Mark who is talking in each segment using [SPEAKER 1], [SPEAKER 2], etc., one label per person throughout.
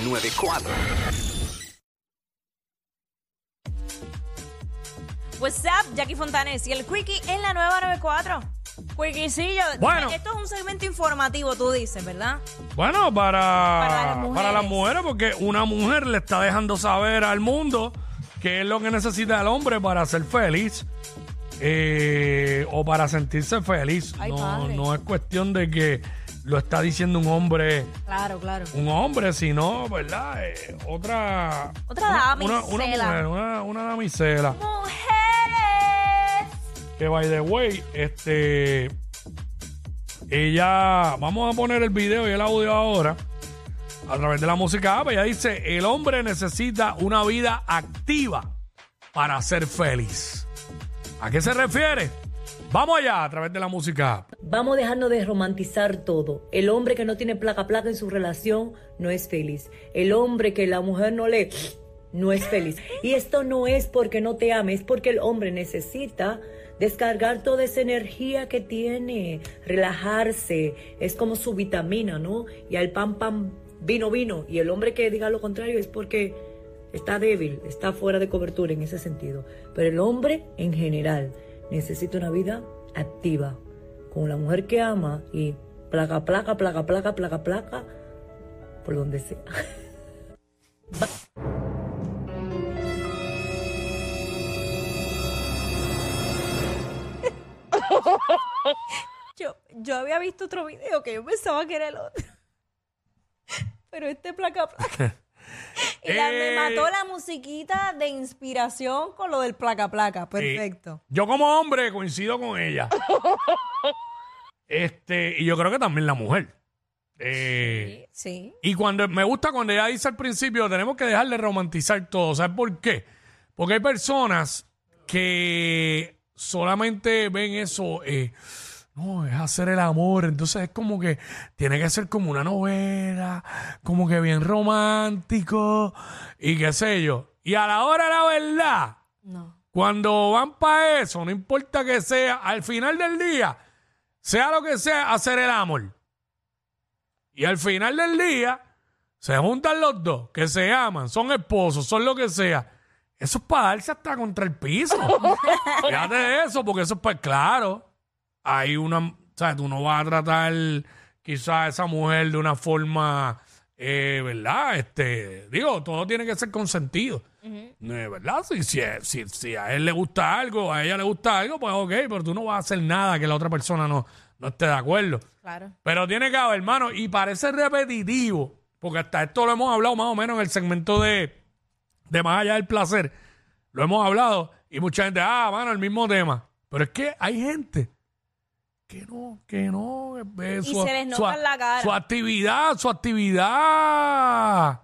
[SPEAKER 1] 94.
[SPEAKER 2] What's up, Jackie Fontanes y el Quickie en la nueva 94. Quickiecillo,
[SPEAKER 3] Bueno.
[SPEAKER 2] esto es un segmento informativo, tú dices, ¿verdad?
[SPEAKER 3] Bueno, para,
[SPEAKER 2] Para las mujeres.
[SPEAKER 3] para las mujeres, porque una mujer le está dejando saber al mundo qué es lo que necesita el hombre para ser feliz eh, o para sentirse feliz.
[SPEAKER 2] Ay,
[SPEAKER 3] no,
[SPEAKER 2] padre.
[SPEAKER 3] no es cuestión de que lo está diciendo un hombre,
[SPEAKER 2] Claro, claro.
[SPEAKER 3] un hombre, sino, ¿verdad? Eh, otra.
[SPEAKER 2] Otra
[SPEAKER 3] una, una, una
[SPEAKER 2] damisela.
[SPEAKER 3] mujer, una, una damisela.
[SPEAKER 2] Mujeres.
[SPEAKER 3] Que by the way, este. Ella. Vamos a poner el video y el audio ahora. A través de la música app. Ella dice: el hombre necesita una vida activa para ser feliz. ¿A qué se refiere? Vamos allá a través de la música.
[SPEAKER 4] Vamos a dejarnos de romantizar todo. El hombre que no tiene placa placa en su relación no es feliz. El hombre que la mujer no le no es feliz. Y esto no es porque no te ame, es porque el hombre necesita descargar toda esa energía que tiene, relajarse, es como su vitamina, ¿no? Y al pan pan vino vino y el hombre que diga lo contrario es porque está débil, está fuera de cobertura en ese sentido. Pero el hombre en general necesita una vida activa, con la mujer que ama y placa, placa, placa, placa, placa, placa, por donde sea.
[SPEAKER 2] Yo, yo había visto otro video que yo pensaba que era el otro. Pero este placa placa. Y la- me
[SPEAKER 3] Eh.
[SPEAKER 2] mató la musiquita de inspiración con lo del placa placa. Perfecto.
[SPEAKER 3] Yo, como hombre, coincido con ella. este, y yo creo que también la mujer. Eh,
[SPEAKER 2] Sí.
[SPEAKER 3] Y cuando me gusta cuando ella dice al principio, tenemos que dejar de romantizar todo. ¿Sabes por qué? Porque hay personas que solamente ven eso, eh, no, es hacer el amor. Entonces es como que tiene que ser como una novela, como que bien romántico y qué sé yo. Y a la hora de la verdad,
[SPEAKER 2] No.
[SPEAKER 3] cuando van para eso, no importa que sea, al final del día, sea lo que sea, hacer el amor. Y al final del día, se juntan los dos, que se aman, son esposos, son lo que sea. Eso es para darse hasta contra el piso. Fíjate de eso, porque eso es pues claro. Hay una, o sea, tú no vas a tratar quizás a esa mujer de una forma, eh, ¿verdad? Este, digo, todo tiene que ser consentido. Eh, ¿Verdad? Si, si, si, si a él le gusta algo, a ella le gusta algo, pues ok, pero tú no vas a hacer nada que la otra persona no, no esté de acuerdo.
[SPEAKER 2] Claro.
[SPEAKER 3] Pero tiene que haber, hermano, y parece repetitivo, porque hasta esto lo hemos hablado más o menos en el segmento de, de Más allá del placer. Lo hemos hablado y mucha gente, ah, mano, el mismo tema. Pero es que hay gente que no, que no. eh,
[SPEAKER 2] Y se les nota en la cara.
[SPEAKER 3] Su actividad, su actividad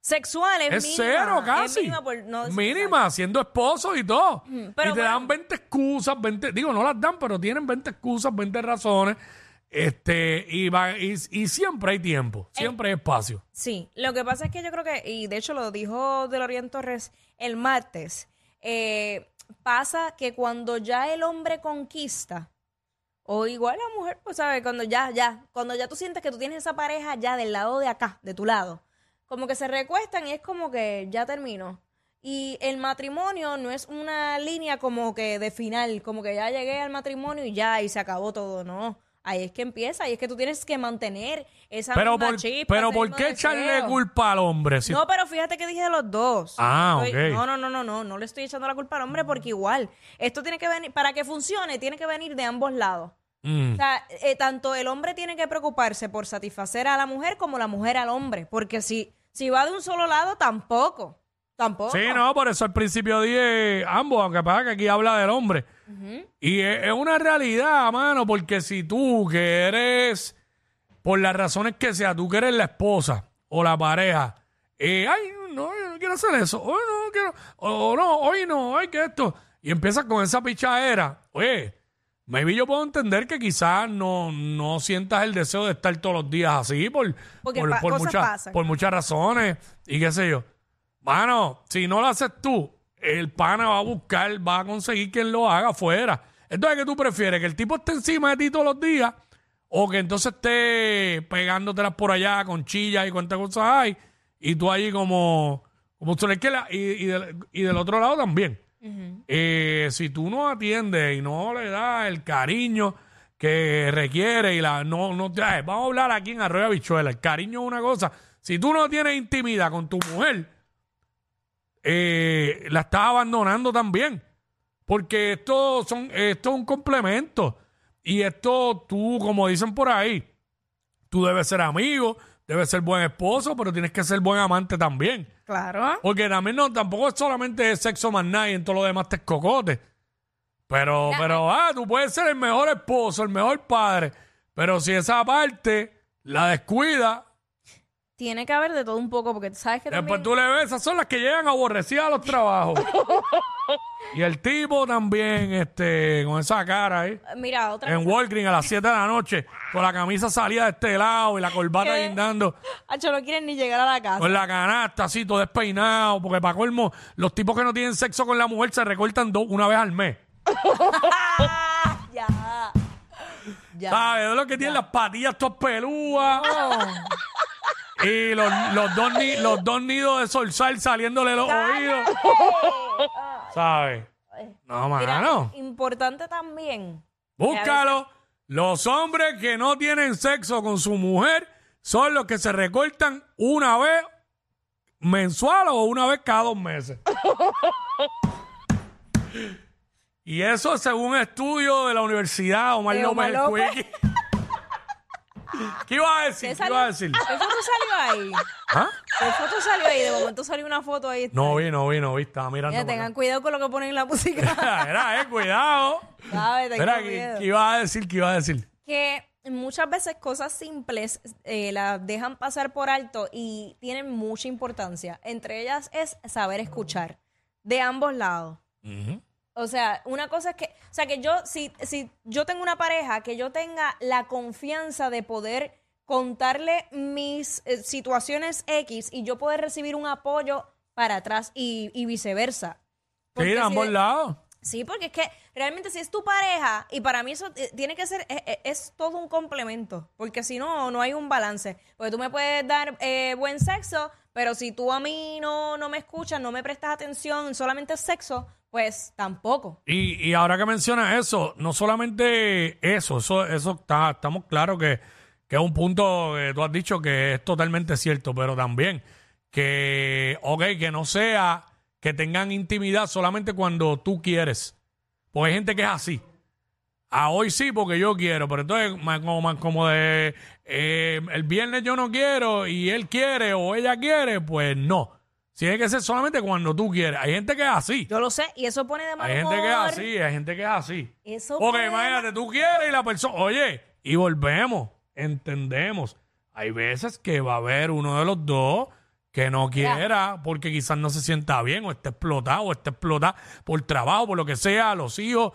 [SPEAKER 2] Sexual es,
[SPEAKER 3] es
[SPEAKER 2] mínima,
[SPEAKER 3] cero
[SPEAKER 2] es
[SPEAKER 3] casi.
[SPEAKER 2] mínima, por no decir
[SPEAKER 3] mínima, siendo esposo y todo.
[SPEAKER 2] pero
[SPEAKER 3] y te
[SPEAKER 2] bueno.
[SPEAKER 3] dan 20 excusas, 20, digo, no las dan, pero tienen 20 excusas, 20 razones. Este, y, va, y, y siempre hay tiempo, siempre hay espacio.
[SPEAKER 2] Sí, lo que pasa es que yo creo que, y de hecho lo dijo Delorian Torres el martes, eh, pasa que cuando ya el hombre conquista, o igual la mujer, pues sabes, cuando ya, ya, cuando ya tú sientes que tú tienes esa pareja ya del lado de acá, de tu lado, como que se recuestan y es como que ya terminó. Y el matrimonio no es una línea como que de final, como que ya llegué al matrimonio y ya, y se acabó todo, no. Ahí es que empieza, ahí es que tú tienes que mantener esa
[SPEAKER 3] Pero
[SPEAKER 2] misma
[SPEAKER 3] por,
[SPEAKER 2] chispa,
[SPEAKER 3] pero
[SPEAKER 2] ese
[SPEAKER 3] ¿por
[SPEAKER 2] mismo
[SPEAKER 3] qué echarle culpa al hombre? Si-
[SPEAKER 2] No, pero fíjate que dije de los dos.
[SPEAKER 3] Ah,
[SPEAKER 2] Estoy-
[SPEAKER 3] ok.
[SPEAKER 2] No, no, no, no, no, no le estoy echando la culpa al hombre porque igual, esto tiene que venir, para que funcione, tiene que venir de ambos lados.
[SPEAKER 3] Mm.
[SPEAKER 2] O sea, eh, tanto el hombre tiene que preocuparse por satisfacer a la mujer como la mujer al hombre, porque si, si va de un solo lado, tampoco, tampoco.
[SPEAKER 3] Sí, no, por eso al principio dije ambos, aunque pasa que aquí habla del hombre. Y es, es una realidad, mano, porque si tú que eres, por las razones que sea, tú que eres la esposa o la pareja, eh, ay, no, yo no quiero hacer eso, hoy no quiero, o no, hoy no, ay, que esto. Y empiezas con esa pichadera. Oye, maybe yo puedo entender que quizás no, no sientas el deseo de estar todos los días así por,
[SPEAKER 2] Porque
[SPEAKER 3] por,
[SPEAKER 2] pa-
[SPEAKER 3] por
[SPEAKER 2] cosas
[SPEAKER 3] muchas,
[SPEAKER 2] pasan.
[SPEAKER 3] por muchas razones y qué sé yo. Mano, si no lo haces tú, el pana va a buscar, va a conseguir quien lo haga afuera. Entonces, ¿qué tú prefieres? ¿Que el tipo esté encima de ti todos los días? ¿O que entonces esté pegándotelas por allá con chillas y cuántas cosas hay? Y tú allí como, como tú le quieras. Y, y, del, y del otro lado también. Eh, si tú no atiendes y no le das el cariño que requiere y la no no te- vamos a hablar aquí en Arroyo Bichuela el cariño es una cosa si tú no tienes intimidad con tu mujer eh, la estás abandonando también porque esto son esto es un complemento y esto tú como dicen por ahí tú debes ser amigo debes ser buen esposo pero tienes que ser buen amante también
[SPEAKER 2] Claro.
[SPEAKER 3] porque también no, tampoco es solamente sexo más nada y en todo lo demás te escocote. Pero, pero, ah, tú puedes ser el mejor esposo, el mejor padre. Pero si esa parte la descuida,
[SPEAKER 2] Tiene que haber de todo un poco, porque sabes que
[SPEAKER 3] después
[SPEAKER 2] también...
[SPEAKER 3] tú le ves, esas son las que llegan aborrecidas a los trabajos. y el tipo también, este, con esa cara ahí,
[SPEAKER 2] Mira, otra
[SPEAKER 3] en Walgreens a las 7 de la noche, con la camisa salida de este lado y la corbata
[SPEAKER 2] ¿Qué?
[SPEAKER 3] guindando.
[SPEAKER 2] Hacho, no quieren ni llegar a la casa.
[SPEAKER 3] Con la canasta así, todo despeinado, porque para colmo, los tipos que no tienen sexo con la mujer se recortan dos una vez al mes.
[SPEAKER 2] Ya. Ya.
[SPEAKER 3] ¿Sabes? Es lo que tienen las patillas todas pelúas. Y los, los, dos ni- los dos nidos de solsal saliéndole los oídos. ¿Sabes? No,
[SPEAKER 2] Mira,
[SPEAKER 3] mano.
[SPEAKER 2] importante también.
[SPEAKER 3] Búscalo. Los hombres que no tienen sexo con su mujer son los que se recortan una vez mensual o una vez cada dos meses. y eso según un estudio de la Universidad Omar
[SPEAKER 2] De
[SPEAKER 3] López
[SPEAKER 2] Omar López.
[SPEAKER 3] ¿Qué iba a decir?
[SPEAKER 2] ¿Qué
[SPEAKER 3] ¿Qué iba a decir?
[SPEAKER 2] ¿Qué foto salió ahí?
[SPEAKER 3] ¿Ah?
[SPEAKER 2] ¿Qué foto salió ahí? De momento salió una foto ahí.
[SPEAKER 3] No vi, no vi, no vi. Estaba mirando.
[SPEAKER 2] Mira, tengan
[SPEAKER 3] acá.
[SPEAKER 2] cuidado con lo que ponen en la música.
[SPEAKER 3] Era, eh, cuidado.
[SPEAKER 2] Tengan
[SPEAKER 3] Espera, ¿qué, qué iba a decir? ¿Qué iba a decir?
[SPEAKER 2] que muchas veces cosas simples eh, las dejan pasar por alto y tienen mucha importancia. Entre ellas es saber escuchar de ambos lados. O sea, una cosa es que, o sea, que yo, si, si yo tengo una pareja, que yo tenga la confianza de poder contarle mis eh, situaciones X y yo poder recibir un apoyo para atrás y, y viceversa.
[SPEAKER 3] Sí,
[SPEAKER 2] Porque
[SPEAKER 3] de
[SPEAKER 2] si
[SPEAKER 3] ambos
[SPEAKER 2] de-
[SPEAKER 3] lados.
[SPEAKER 2] Sí, porque es que realmente si es tu pareja, y para mí eso eh, tiene que ser, es, es- todo un complemento, porque si no, no hay un balance. Porque tú me puedes dar eh, buen sexo, pero si tú a mí no, no me escuchas, no me prestas atención, solamente sexo, pues tampoco.
[SPEAKER 3] Y, y ahora que mencionas eso, no solamente eso, eso, eso está, estamos claros que, que es un punto que tú has dicho que es totalmente cierto, pero también que, ok, que no sea que tengan intimidad solamente cuando tú quieres. Porque hay gente que es así. A hoy sí, porque yo quiero, pero entonces como, como de eh, el viernes yo no quiero y él quiere o ella quiere, pues no. Tiene que ser solamente cuando tú quieres. Hay gente que es así.
[SPEAKER 2] Yo lo sé, y eso pone de mal
[SPEAKER 3] Hay gente que es así, hay gente que es así.
[SPEAKER 2] Eso
[SPEAKER 3] Porque
[SPEAKER 2] pone
[SPEAKER 3] imagínate, tú quieres y la persona, oye, y volvemos, entendemos. Hay veces que va a haber uno de los dos que no quiera porque quizás no se sienta bien o está explotado o está explotada por trabajo, por lo que sea, los hijos.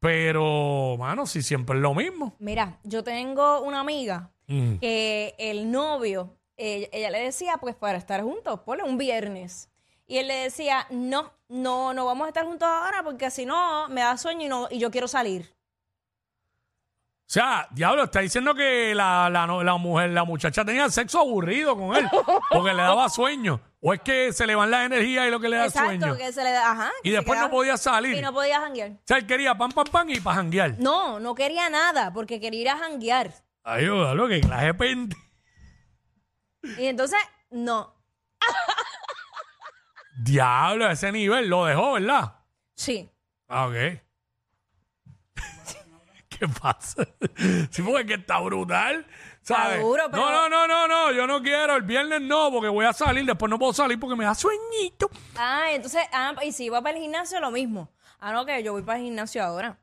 [SPEAKER 3] Pero, mano, si siempre es lo mismo.
[SPEAKER 2] Mira, yo tengo una amiga
[SPEAKER 3] Mm.
[SPEAKER 2] que el novio, ella le decía, pues para estar juntos, ponle un viernes. Y él le decía, no, no, no vamos a estar juntos ahora porque si no, me da sueño y, no, y yo quiero salir.
[SPEAKER 3] O sea, diablo, está diciendo que la, la, la mujer, la muchacha tenía sexo aburrido con él porque le daba sueño. O es que se le van las energías y lo que le da
[SPEAKER 2] Exacto,
[SPEAKER 3] sueño.
[SPEAKER 2] que se le da, ajá.
[SPEAKER 3] Y después no podía salir.
[SPEAKER 2] Y no podía janguear.
[SPEAKER 3] O sea, él quería pan, pan, pan y para janguear.
[SPEAKER 2] No, no quería nada porque quería ir a janguear.
[SPEAKER 3] Ay, lo que clase de pende.
[SPEAKER 2] Y entonces, no.
[SPEAKER 3] Diablo, a ese nivel lo dejó, ¿verdad?
[SPEAKER 2] Sí.
[SPEAKER 3] Ah, ok. ¿Qué pasa? Sí, porque es que está brutal. ¿sabes?
[SPEAKER 2] Está duro, pero-
[SPEAKER 3] No, no, no, no, no, yo no quiero. El viernes no, porque voy a salir. Después no puedo salir porque me da sueñito.
[SPEAKER 2] Ah, entonces, ah, y si iba para el gimnasio, lo mismo. Ah, no, que yo voy para el gimnasio ahora.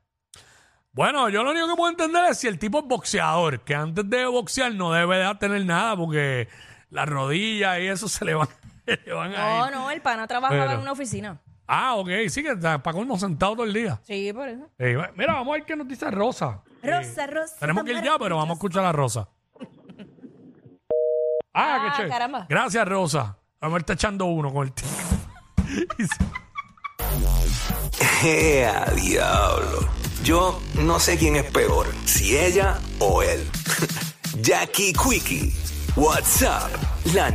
[SPEAKER 3] Bueno, yo lo único que puedo entender es si el tipo es boxeador, que antes de boxear no debe de tener nada porque las rodillas y eso se le van, Van
[SPEAKER 2] No,
[SPEAKER 3] ahí.
[SPEAKER 2] no, el pana trabajaba
[SPEAKER 3] Pero-
[SPEAKER 2] en una oficina.
[SPEAKER 3] Ah, ok, sí, que está para colmo sentado todo el día.
[SPEAKER 2] Sí, por eso.
[SPEAKER 3] Eh, mira, vamos a ver qué nos dice Rosa.
[SPEAKER 2] Rosa, Rosa.
[SPEAKER 3] Tenemos que ir ya, pero vamos a escuchar a Rosa. Ah,
[SPEAKER 2] Ah,
[SPEAKER 3] qué chévere.
[SPEAKER 2] caramba.
[SPEAKER 3] Gracias, Rosa. Vamos a ver, está echando uno con el tío. Y se-
[SPEAKER 1] ¡Ea, diablo! Yo no sé quién es peor, si ella o él. Jackie Quickie, WhatsApp, la